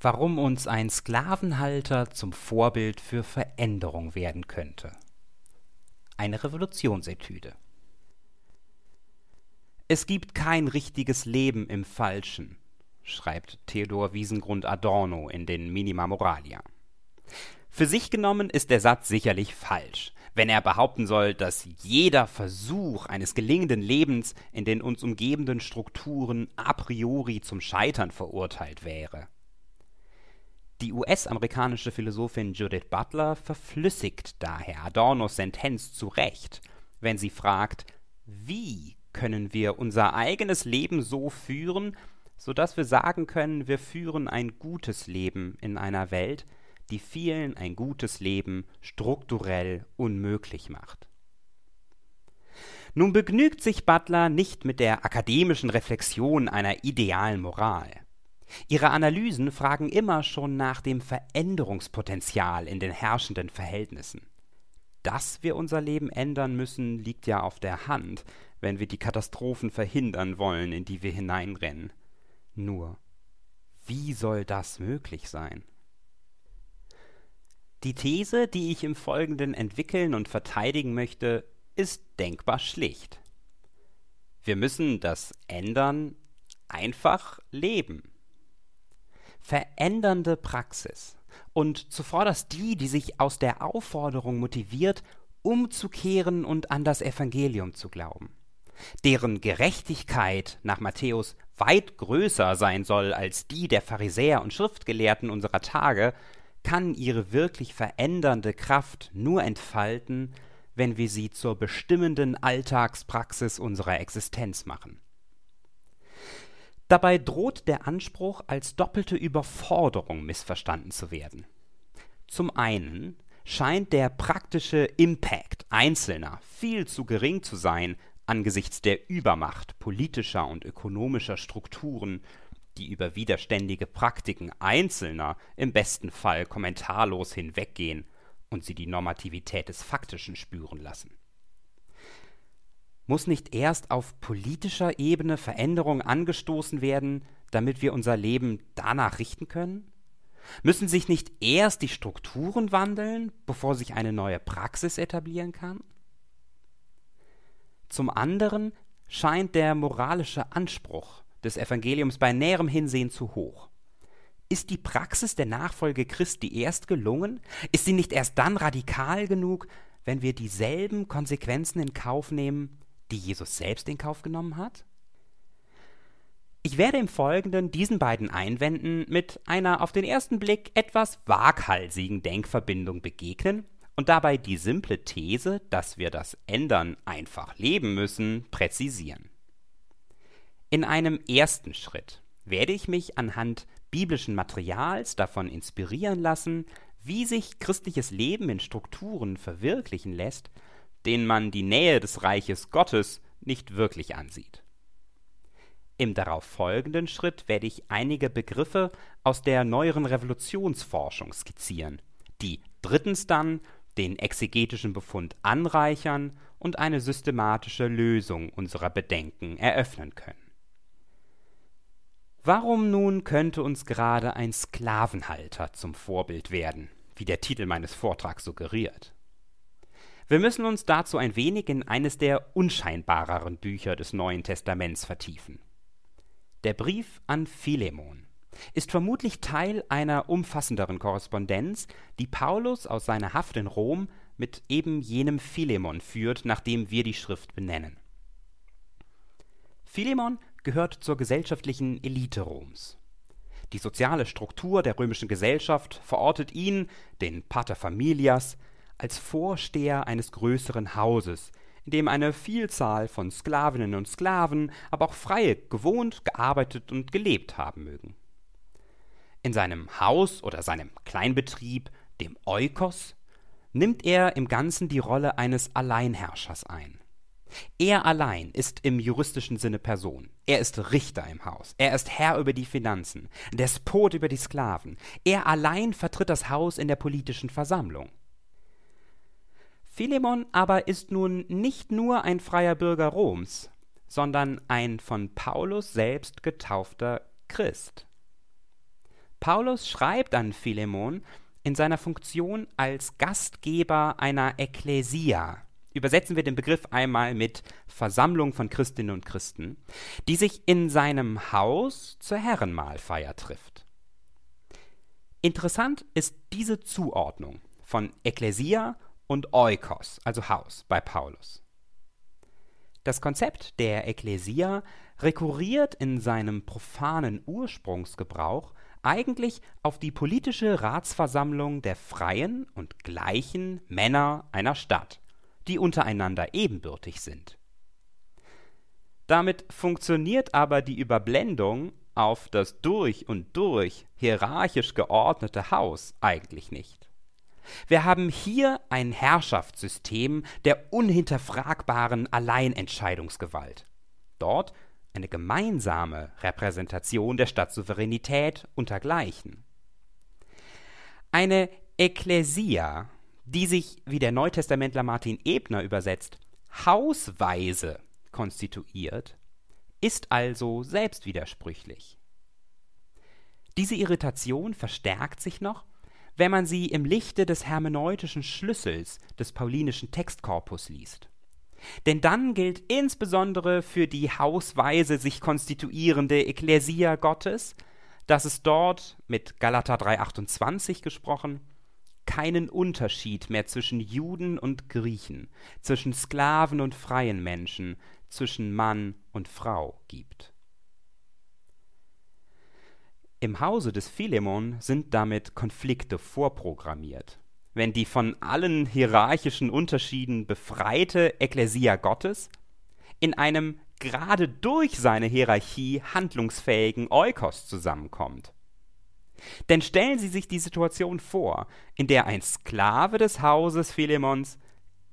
warum uns ein Sklavenhalter zum Vorbild für Veränderung werden könnte. Eine Revolutionsetüde. Es gibt kein richtiges Leben im Falschen, schreibt Theodor Wiesengrund Adorno in den Minima Moralia. Für sich genommen ist der Satz sicherlich falsch, wenn er behaupten soll, dass jeder Versuch eines gelingenden Lebens in den uns umgebenden Strukturen a priori zum Scheitern verurteilt wäre. Die US-amerikanische Philosophin Judith Butler verflüssigt daher Adornos Sentenz zu Recht, wenn sie fragt, wie können wir unser eigenes Leben so führen, so dass wir sagen können, wir führen ein gutes Leben in einer Welt, die vielen ein gutes Leben strukturell unmöglich macht. Nun begnügt sich Butler nicht mit der akademischen Reflexion einer idealen Moral. Ihre Analysen fragen immer schon nach dem Veränderungspotenzial in den herrschenden Verhältnissen. Dass wir unser Leben ändern müssen, liegt ja auf der Hand, wenn wir die Katastrophen verhindern wollen, in die wir hineinrennen. Nur, wie soll das möglich sein? Die These, die ich im Folgenden entwickeln und verteidigen möchte, ist denkbar schlicht. Wir müssen das Ändern einfach leben verändernde Praxis und zuvorderst die, die sich aus der Aufforderung motiviert, umzukehren und an das Evangelium zu glauben, deren Gerechtigkeit nach Matthäus weit größer sein soll als die der Pharisäer und Schriftgelehrten unserer Tage, kann ihre wirklich verändernde Kraft nur entfalten, wenn wir sie zur bestimmenden Alltagspraxis unserer Existenz machen. Dabei droht der Anspruch als doppelte Überforderung missverstanden zu werden. Zum einen scheint der praktische Impact Einzelner viel zu gering zu sein angesichts der Übermacht politischer und ökonomischer Strukturen, die über widerständige Praktiken Einzelner im besten Fall kommentarlos hinweggehen und sie die Normativität des Faktischen spüren lassen. Muss nicht erst auf politischer Ebene Veränderung angestoßen werden, damit wir unser Leben danach richten können? Müssen sich nicht erst die Strukturen wandeln, bevor sich eine neue Praxis etablieren kann? Zum anderen scheint der moralische Anspruch des Evangeliums bei näherem Hinsehen zu hoch. Ist die Praxis der Nachfolge Christi erst gelungen? Ist sie nicht erst dann radikal genug, wenn wir dieselben Konsequenzen in Kauf nehmen, die Jesus selbst in Kauf genommen hat? Ich werde im Folgenden diesen beiden Einwänden mit einer auf den ersten Blick etwas waghalsigen Denkverbindung begegnen und dabei die simple These, dass wir das Ändern einfach leben müssen, präzisieren. In einem ersten Schritt werde ich mich anhand biblischen Materials davon inspirieren lassen, wie sich christliches Leben in Strukturen verwirklichen lässt, denen man die Nähe des Reiches Gottes nicht wirklich ansieht. Im darauf folgenden Schritt werde ich einige Begriffe aus der neueren Revolutionsforschung skizzieren, die drittens dann den exegetischen Befund anreichern und eine systematische Lösung unserer Bedenken eröffnen können. Warum nun könnte uns gerade ein Sklavenhalter zum Vorbild werden, wie der Titel meines Vortrags suggeriert? Wir müssen uns dazu ein wenig in eines der unscheinbareren Bücher des Neuen Testaments vertiefen. Der Brief an Philemon ist vermutlich Teil einer umfassenderen Korrespondenz, die Paulus aus seiner Haft in Rom mit eben jenem Philemon führt, nach dem wir die Schrift benennen. Philemon gehört zur gesellschaftlichen Elite Roms. Die soziale Struktur der römischen Gesellschaft verortet ihn, den Pater Familias, als Vorsteher eines größeren Hauses, in dem eine Vielzahl von Sklavinnen und Sklaven, aber auch Freie gewohnt, gearbeitet und gelebt haben mögen. In seinem Haus oder seinem Kleinbetrieb, dem Eukos, nimmt er im Ganzen die Rolle eines Alleinherrschers ein. Er allein ist im juristischen Sinne Person. Er ist Richter im Haus. Er ist Herr über die Finanzen, Despot über die Sklaven. Er allein vertritt das Haus in der politischen Versammlung. Philemon aber ist nun nicht nur ein freier Bürger Roms, sondern ein von Paulus selbst getaufter Christ. Paulus schreibt an Philemon in seiner Funktion als Gastgeber einer Ekklesia. Übersetzen wir den Begriff einmal mit Versammlung von Christinnen und Christen, die sich in seinem Haus zur Herrenmahlfeier trifft. Interessant ist diese Zuordnung von Ekklesia und Oikos, also Haus, bei Paulus. Das Konzept der Ekklesia rekurriert in seinem profanen Ursprungsgebrauch eigentlich auf die politische Ratsversammlung der freien und gleichen Männer einer Stadt, die untereinander ebenbürtig sind. Damit funktioniert aber die Überblendung auf das durch und durch hierarchisch geordnete Haus eigentlich nicht. Wir haben hier ein Herrschaftssystem der unhinterfragbaren Alleinentscheidungsgewalt. Dort eine gemeinsame Repräsentation der Stadtsouveränität untergleichen. Eine Ekklesia, die sich, wie der Neutestamentler Martin Ebner übersetzt, hausweise konstituiert, ist also selbstwidersprüchlich. Diese Irritation verstärkt sich noch, wenn man sie im Lichte des hermeneutischen Schlüssels des paulinischen Textkorpus liest. Denn dann gilt insbesondere für die hausweise sich konstituierende Ekklesia Gottes, dass es dort, mit Galater 3,28 gesprochen, keinen Unterschied mehr zwischen Juden und Griechen, zwischen Sklaven und freien Menschen, zwischen Mann und Frau gibt. Im Hause des Philemon sind damit Konflikte vorprogrammiert wenn die von allen hierarchischen Unterschieden befreite Ekklesia Gottes in einem gerade durch seine Hierarchie handlungsfähigen Eukos zusammenkommt. Denn stellen Sie sich die Situation vor, in der ein Sklave des Hauses Philemons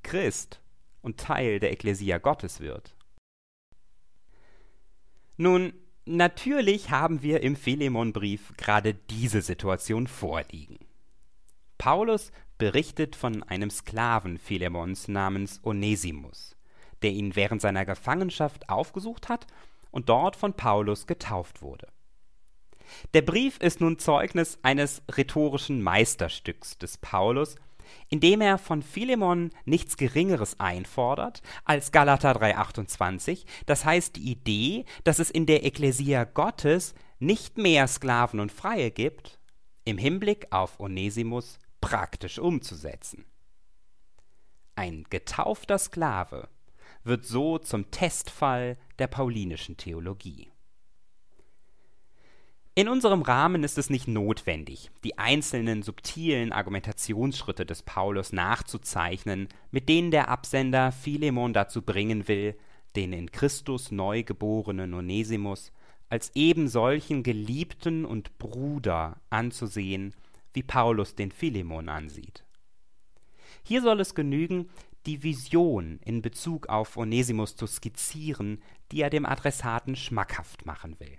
Christ und Teil der Ekklesia Gottes wird. Nun, natürlich haben wir im Philemonbrief gerade diese Situation vorliegen. Paulus berichtet von einem Sklaven Philemons namens Onesimus, der ihn während seiner Gefangenschaft aufgesucht hat und dort von Paulus getauft wurde. Der Brief ist nun Zeugnis eines rhetorischen Meisterstücks des Paulus, indem er von Philemon nichts Geringeres einfordert als Galater 3,28, das heißt die Idee, dass es in der Ekklesia Gottes nicht mehr Sklaven und Freie gibt, im Hinblick auf Onesimus praktisch umzusetzen. Ein getaufter Sklave wird so zum Testfall der paulinischen Theologie. In unserem Rahmen ist es nicht notwendig, die einzelnen subtilen Argumentationsschritte des Paulus nachzuzeichnen, mit denen der Absender Philemon dazu bringen will, den in Christus neugeborenen Onesimus als eben solchen Geliebten und Bruder anzusehen wie Paulus den Philemon ansieht. Hier soll es genügen, die Vision in Bezug auf Onesimus zu skizzieren, die er dem Adressaten schmackhaft machen will.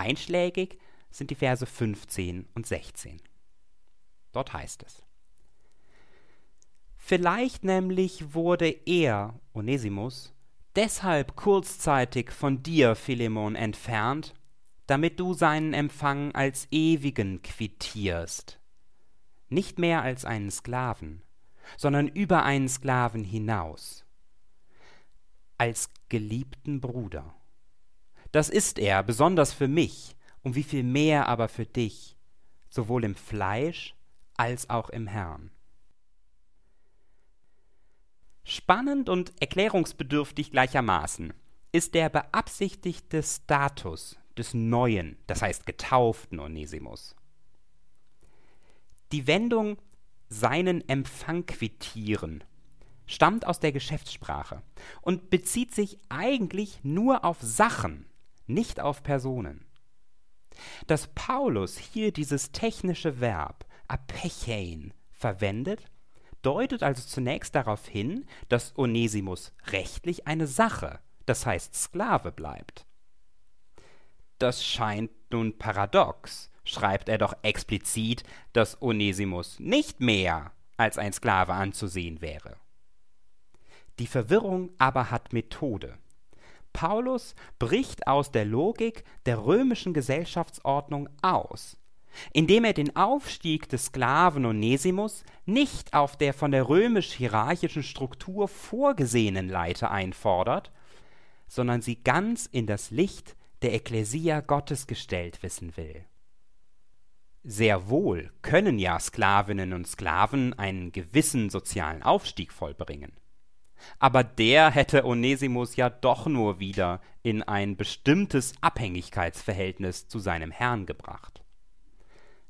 Einschlägig sind die Verse 15 und 16. Dort heißt es: Vielleicht nämlich wurde er, Onesimus, deshalb kurzzeitig von dir, Philemon, entfernt, damit du seinen Empfang als ewigen quittierst, nicht mehr als einen Sklaven, sondern über einen Sklaven hinaus, als geliebten Bruder. Das ist er, besonders für mich, um wie viel mehr aber für dich, sowohl im Fleisch als auch im Herrn. Spannend und erklärungsbedürftig gleichermaßen ist der beabsichtigte Status des neuen, das heißt getauften Onesimus. Die Wendung seinen Empfang quittieren stammt aus der Geschäftssprache und bezieht sich eigentlich nur auf Sachen, nicht auf Personen. Dass Paulus hier dieses technische Verb apechein verwendet, deutet also zunächst darauf hin, dass Onesimus rechtlich eine Sache, das heißt Sklave bleibt. Das scheint nun paradox, schreibt er doch explizit, dass Onesimus nicht mehr als ein Sklave anzusehen wäre. Die Verwirrung aber hat Methode. Paulus bricht aus der Logik der römischen Gesellschaftsordnung aus indem er den Aufstieg des Sklaven Onesimus nicht auf der von der römisch-hierarchischen Struktur vorgesehenen Leiter einfordert, sondern sie ganz in das Licht der Ekklesia Gottes gestellt wissen will. Sehr wohl können ja Sklavinnen und Sklaven einen gewissen sozialen Aufstieg vollbringen. Aber der hätte Onesimus ja doch nur wieder in ein bestimmtes Abhängigkeitsverhältnis zu seinem Herrn gebracht.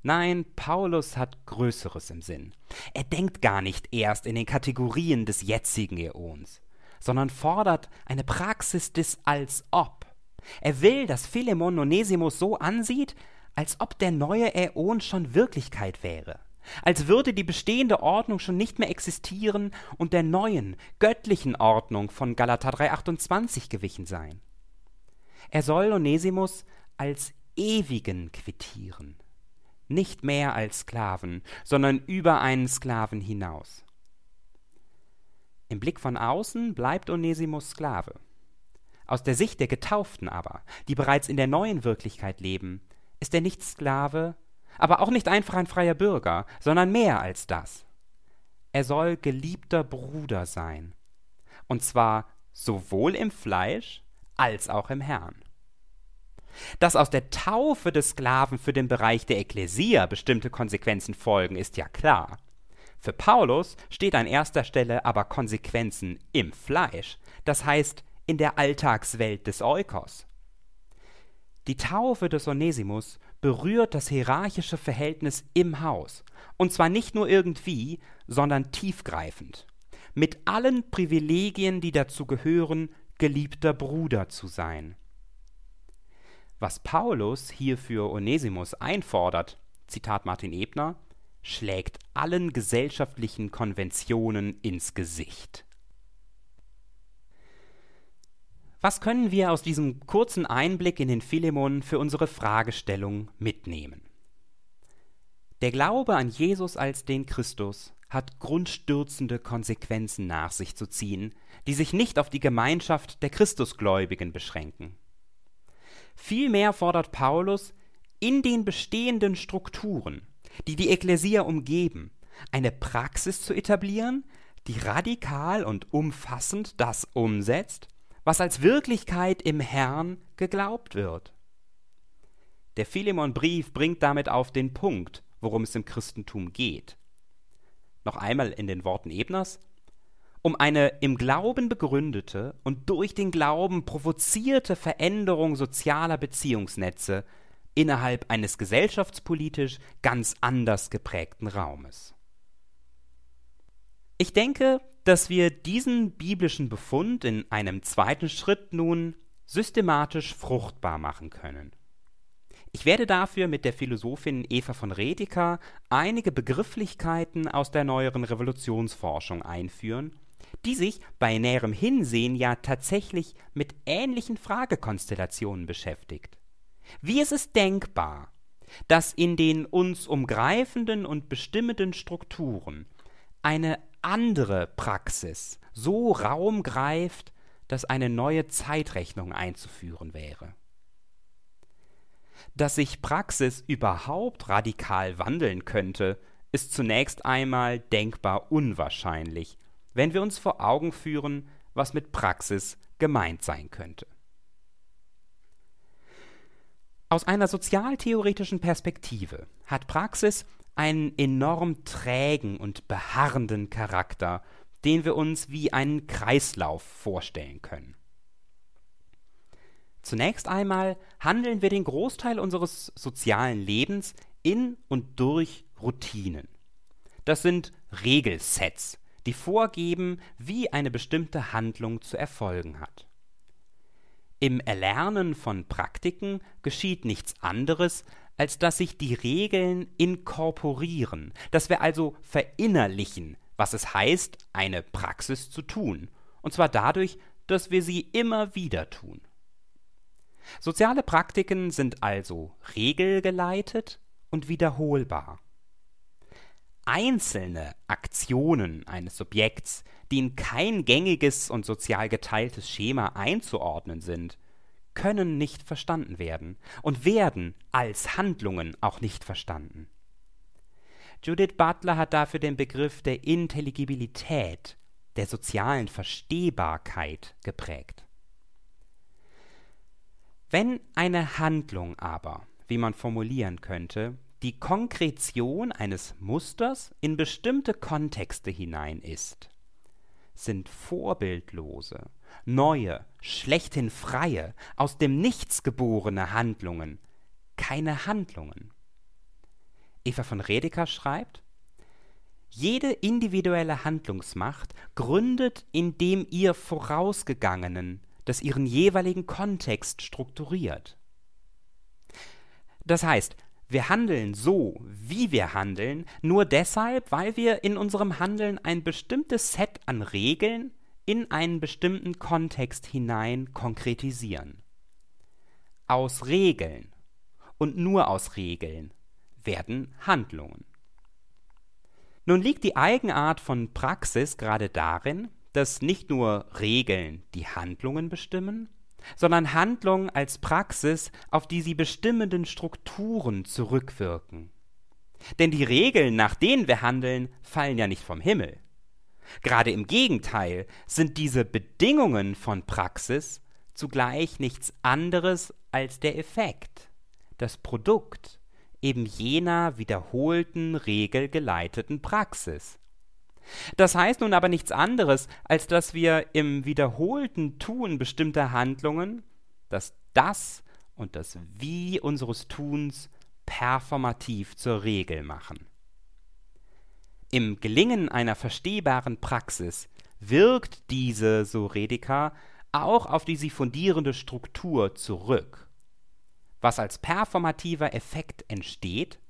Nein, Paulus hat Größeres im Sinn. Er denkt gar nicht erst in den Kategorien des jetzigen Äons, sondern fordert eine Praxis des Als ob. Er will, dass Philemon Onesimus so ansieht, als ob der neue Äon schon Wirklichkeit wäre, als würde die bestehende Ordnung schon nicht mehr existieren und der neuen, göttlichen Ordnung von Galater 3,28 gewichen sein. Er soll Onesimus als ewigen quittieren, nicht mehr als Sklaven, sondern über einen Sklaven hinaus. Im Blick von außen bleibt Onesimus Sklave. Aus der Sicht der Getauften aber, die bereits in der neuen Wirklichkeit leben, ist er nicht Sklave, aber auch nicht einfach ein freier Bürger, sondern mehr als das. Er soll geliebter Bruder sein, und zwar sowohl im Fleisch als auch im Herrn. Dass aus der Taufe des Sklaven für den Bereich der Ekklesia bestimmte Konsequenzen folgen, ist ja klar. Für Paulus steht an erster Stelle aber Konsequenzen im Fleisch, das heißt in der Alltagswelt des Eukos. Die Taufe des Onesimus berührt das hierarchische Verhältnis im Haus, und zwar nicht nur irgendwie, sondern tiefgreifend, mit allen Privilegien, die dazu gehören, geliebter Bruder zu sein. Was Paulus hier für Onesimus einfordert, Zitat Martin Ebner, schlägt allen gesellschaftlichen Konventionen ins Gesicht. Was können wir aus diesem kurzen Einblick in den Philemon für unsere Fragestellung mitnehmen? Der Glaube an Jesus als den Christus hat grundstürzende Konsequenzen nach sich zu ziehen, die sich nicht auf die Gemeinschaft der Christusgläubigen beschränken. Vielmehr fordert Paulus, in den bestehenden Strukturen, die die Ekklesia umgeben, eine Praxis zu etablieren, die radikal und umfassend das umsetzt, was als Wirklichkeit im Herrn geglaubt wird. Der Philemon-Brief bringt damit auf den Punkt, worum es im Christentum geht. Noch einmal in den Worten Ebners. Um eine im Glauben begründete und durch den Glauben provozierte Veränderung sozialer Beziehungsnetze innerhalb eines gesellschaftspolitisch ganz anders geprägten Raumes. Ich denke, dass wir diesen biblischen Befund in einem zweiten Schritt nun systematisch fruchtbar machen können. Ich werde dafür mit der Philosophin Eva von Redeker einige Begrifflichkeiten aus der neueren Revolutionsforschung einführen, die sich bei näherem Hinsehen ja tatsächlich mit ähnlichen Fragekonstellationen beschäftigt. Wie ist es denkbar, dass in den uns umgreifenden und bestimmenden Strukturen eine andere Praxis so Raum greift, dass eine neue Zeitrechnung einzuführen wäre. Dass sich Praxis überhaupt radikal wandeln könnte, ist zunächst einmal denkbar unwahrscheinlich, wenn wir uns vor Augen führen, was mit Praxis gemeint sein könnte. Aus einer sozialtheoretischen Perspektive hat Praxis einen enorm trägen und beharrenden Charakter, den wir uns wie einen Kreislauf vorstellen können. Zunächst einmal handeln wir den Großteil unseres sozialen Lebens in und durch Routinen. Das sind Regelsets, die vorgeben, wie eine bestimmte Handlung zu erfolgen hat. Im Erlernen von Praktiken geschieht nichts anderes, als dass sich die Regeln inkorporieren, dass wir also verinnerlichen, was es heißt, eine Praxis zu tun, und zwar dadurch, dass wir sie immer wieder tun. Soziale Praktiken sind also regelgeleitet und wiederholbar. Einzelne Aktionen eines Subjekts, die in kein gängiges und sozial geteiltes Schema einzuordnen sind, können nicht verstanden werden und werden als Handlungen auch nicht verstanden. Judith Butler hat dafür den Begriff der Intelligibilität, der sozialen Verstehbarkeit geprägt. Wenn eine Handlung aber, wie man formulieren könnte, die Konkretion eines Musters in bestimmte Kontexte hinein ist, sind vorbildlose, neue, schlechthin freie, aus dem Nichts geborene Handlungen keine Handlungen. Eva von Redeker schreibt, jede individuelle Handlungsmacht gründet in dem ihr Vorausgegangenen, das ihren jeweiligen Kontext strukturiert. Das heißt, wir handeln so, wie wir handeln, nur deshalb, weil wir in unserem Handeln ein bestimmtes Set an Regeln in einen bestimmten Kontext hinein konkretisieren. Aus Regeln und nur aus Regeln werden Handlungen. Nun liegt die Eigenart von Praxis gerade darin, dass nicht nur Regeln die Handlungen bestimmen, sondern Handlungen als Praxis auf die sie bestimmenden Strukturen zurückwirken. Denn die Regeln, nach denen wir handeln, fallen ja nicht vom Himmel. Gerade im Gegenteil sind diese Bedingungen von Praxis zugleich nichts anderes als der Effekt, das Produkt eben jener wiederholten, regelgeleiteten Praxis. Das heißt nun aber nichts anderes, als dass wir im wiederholten Tun bestimmter Handlungen das Das und das Wie unseres Tuns performativ zur Regel machen. Im Gelingen einer verstehbaren Praxis wirkt diese, so Redeker, auch auf die sie fundierende Struktur zurück. Was als performativer Effekt entsteht,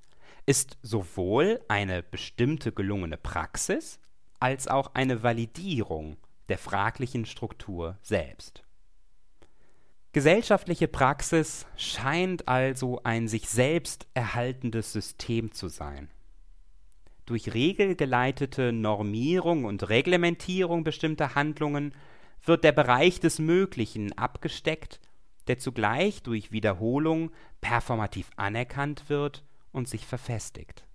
ist sowohl eine bestimmte gelungene Praxis als auch eine Validierung der fraglichen Struktur selbst. Gesellschaftliche Praxis scheint also ein sich selbst erhaltendes System zu sein. Durch regelgeleitete Normierung und Reglementierung bestimmter Handlungen wird der Bereich des Möglichen abgesteckt, der zugleich durch Wiederholung performativ anerkannt wird und sich verfestigt.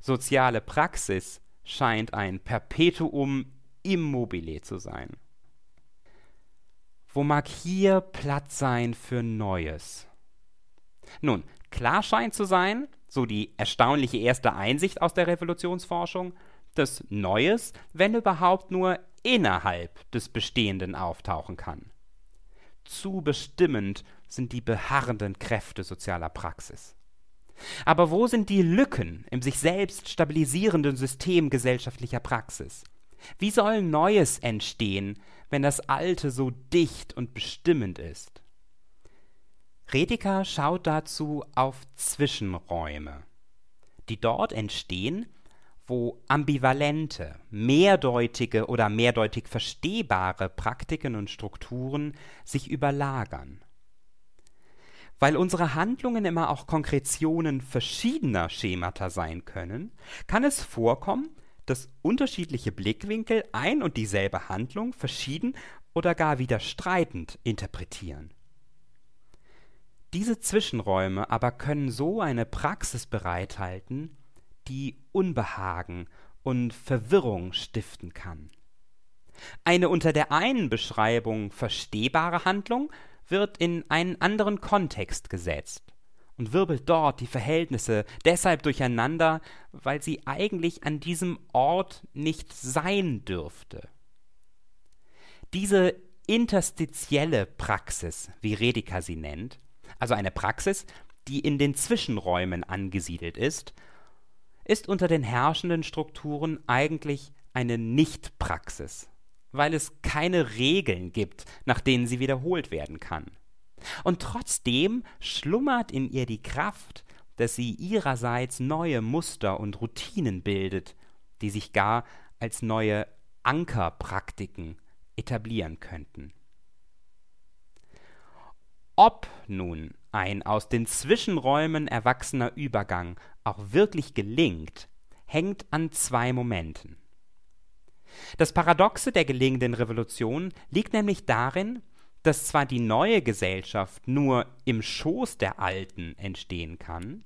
Soziale Praxis scheint ein Perpetuum immobile zu sein. Wo mag hier Platz sein für Neues? Nun, klar scheint zu sein, so die erstaunliche erste Einsicht aus der Revolutionsforschung, dass Neues, wenn überhaupt nur innerhalb des Bestehenden auftauchen kann. Zu bestimmend sind die beharrenden Kräfte sozialer Praxis. Aber wo sind die Lücken im sich selbst stabilisierenden System gesellschaftlicher Praxis? Wie soll Neues entstehen, wenn das Alte so dicht und bestimmend ist? Redeker schaut dazu auf Zwischenräume, die dort entstehen, wo ambivalente, mehrdeutige oder mehrdeutig verstehbare Praktiken und Strukturen sich überlagern. Weil unsere Handlungen immer auch Konkretionen verschiedener Schemata sein können, kann es vorkommen, dass unterschiedliche Blickwinkel ein und dieselbe Handlung verschieden oder gar widerstreitend interpretieren. Diese Zwischenräume aber können so eine Praxis bereithalten, die Unbehagen und Verwirrung stiften kann. Eine unter der einen Beschreibung verstehbare Handlung wird in einen anderen Kontext gesetzt und wirbelt dort die Verhältnisse deshalb durcheinander, weil sie eigentlich an diesem Ort nicht sein dürfte. Diese interstitielle Praxis, wie Redeker sie nennt, also eine Praxis, die in den Zwischenräumen angesiedelt ist, ist unter den herrschenden Strukturen eigentlich eine Nichtpraxis weil es keine Regeln gibt, nach denen sie wiederholt werden kann. Und trotzdem schlummert in ihr die Kraft, dass sie ihrerseits neue Muster und Routinen bildet, die sich gar als neue Ankerpraktiken etablieren könnten. Ob nun ein aus den Zwischenräumen erwachsener Übergang auch wirklich gelingt, hängt an zwei Momenten. Das Paradoxe der gelingenden Revolution liegt nämlich darin, dass zwar die neue Gesellschaft nur im Schoß der alten entstehen kann,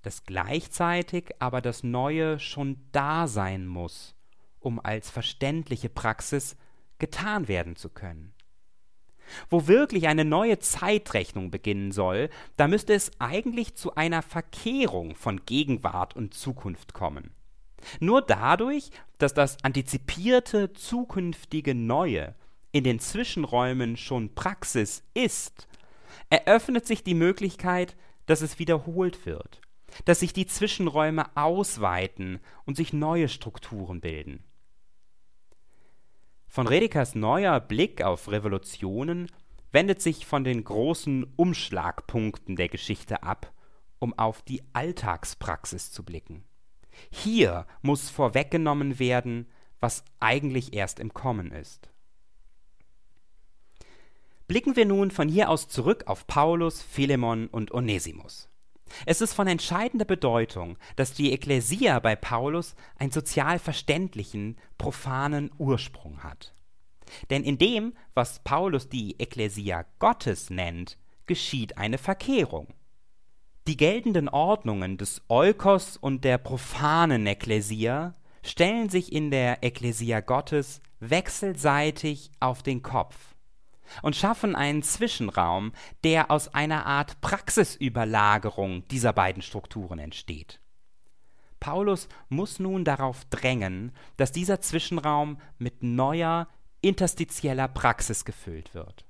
dass gleichzeitig aber das Neue schon da sein muss, um als verständliche Praxis getan werden zu können. Wo wirklich eine neue Zeitrechnung beginnen soll, da müsste es eigentlich zu einer Verkehrung von Gegenwart und Zukunft kommen. Nur dadurch, dass das antizipierte zukünftige Neue in den Zwischenräumen schon Praxis ist, eröffnet sich die Möglichkeit, dass es wiederholt wird dass sich die Zwischenräume ausweiten und sich neue Strukturen bilden. Von Redekers neuer Blick auf Revolutionen wendet sich von den großen Umschlagpunkten der Geschichte ab, um auf die Alltagspraxis zu blicken. Hier muss vorweggenommen werden, was eigentlich erst im Kommen ist. Blicken wir nun von hier aus zurück auf Paulus, Philemon und Onesimus. Es ist von entscheidender Bedeutung, dass die Ekklesia bei Paulus einen sozial verständlichen, profanen Ursprung hat. Denn in dem, was Paulus die Ekklesia Gottes nennt, geschieht eine Verkehrung. Die geltenden Ordnungen des Eukos und der profanen Ekklesia stellen sich in der Ekklesia Gottes wechselseitig auf den Kopf und schaffen einen Zwischenraum, der aus einer Art Praxisüberlagerung dieser beiden Strukturen entsteht. Paulus muss nun darauf drängen, dass dieser Zwischenraum mit neuer, interstitieller Praxis gefüllt wird.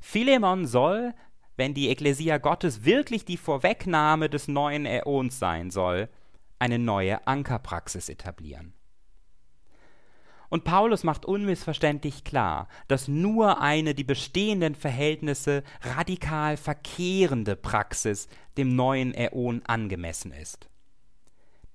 Philemon soll, wenn die Ekklesia Gottes wirklich die Vorwegnahme des neuen Äons sein soll, eine neue Ankerpraxis etablieren. Und Paulus macht unmissverständlich klar, dass nur eine die bestehenden Verhältnisse radikal verkehrende Praxis dem neuen Äon angemessen ist.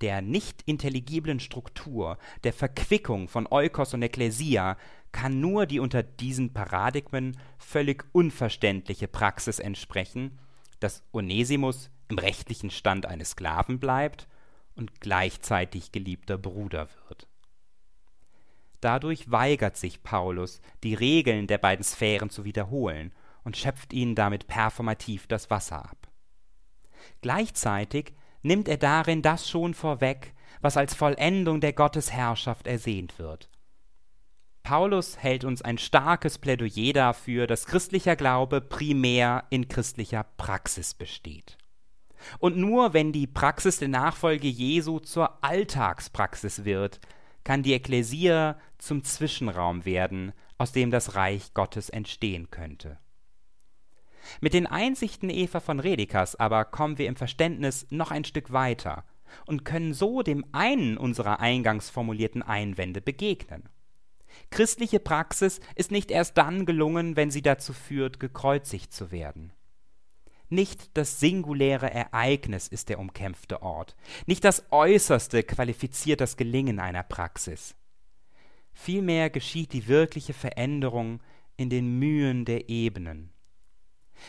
Der nicht intelligiblen Struktur der Verquickung von Eukos und Ekklesia kann nur die unter diesen Paradigmen völlig unverständliche Praxis entsprechen, dass Onesimus im rechtlichen Stand eines Sklaven bleibt und gleichzeitig geliebter Bruder wird. Dadurch weigert sich Paulus, die Regeln der beiden Sphären zu wiederholen und schöpft ihnen damit performativ das Wasser ab. Gleichzeitig nimmt er darin das schon vorweg, was als Vollendung der Gottesherrschaft ersehnt wird. Paulus hält uns ein starkes Plädoyer dafür, dass christlicher Glaube primär in christlicher Praxis besteht. Und nur wenn die Praxis der Nachfolge Jesu zur Alltagspraxis wird, kann die Ekklesia zum Zwischenraum werden, aus dem das Reich Gottes entstehen könnte. Mit den Einsichten Eva von Redekers aber kommen wir im Verständnis noch ein Stück weiter und können so dem einen unserer eingangs formulierten Einwände begegnen. Christliche Praxis ist nicht erst dann gelungen, wenn sie dazu führt, gekreuzigt zu werden. Nicht das singuläre Ereignis ist der umkämpfte Ort, nicht das Äußerste qualifiziert das Gelingen einer Praxis. Vielmehr geschieht die wirkliche Veränderung in den Mühen der Ebenen.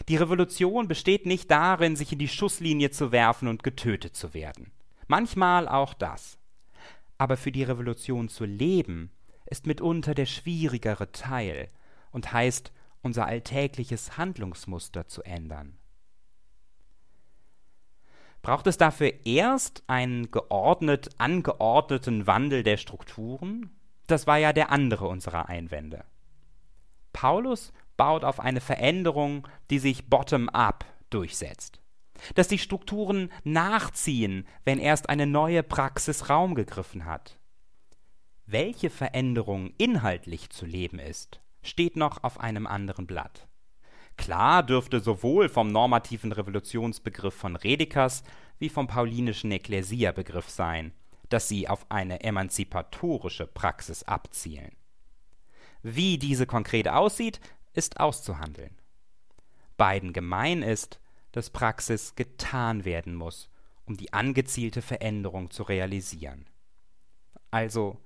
Die Revolution besteht nicht darin, sich in die Schusslinie zu werfen und getötet zu werden. Manchmal auch das. Aber für die Revolution zu leben, ist mitunter der schwierigere Teil und heißt, unser alltägliches Handlungsmuster zu ändern. Braucht es dafür erst einen geordnet angeordneten Wandel der Strukturen? Das war ja der andere unserer Einwände. Paulus baut auf eine Veränderung, die sich bottom-up durchsetzt. Dass die Strukturen nachziehen, wenn erst eine neue Praxis Raum gegriffen hat. Welche Veränderung inhaltlich zu leben ist, steht noch auf einem anderen Blatt. Klar dürfte sowohl vom normativen Revolutionsbegriff von Redekers wie vom paulinischen Ekklesia-Begriff sein, dass sie auf eine emanzipatorische Praxis abzielen. Wie diese konkret aussieht, ist auszuhandeln. Beiden gemein ist, dass Praxis getan werden muss, um die angezielte Veränderung zu realisieren. Also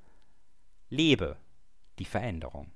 lebe die Veränderung.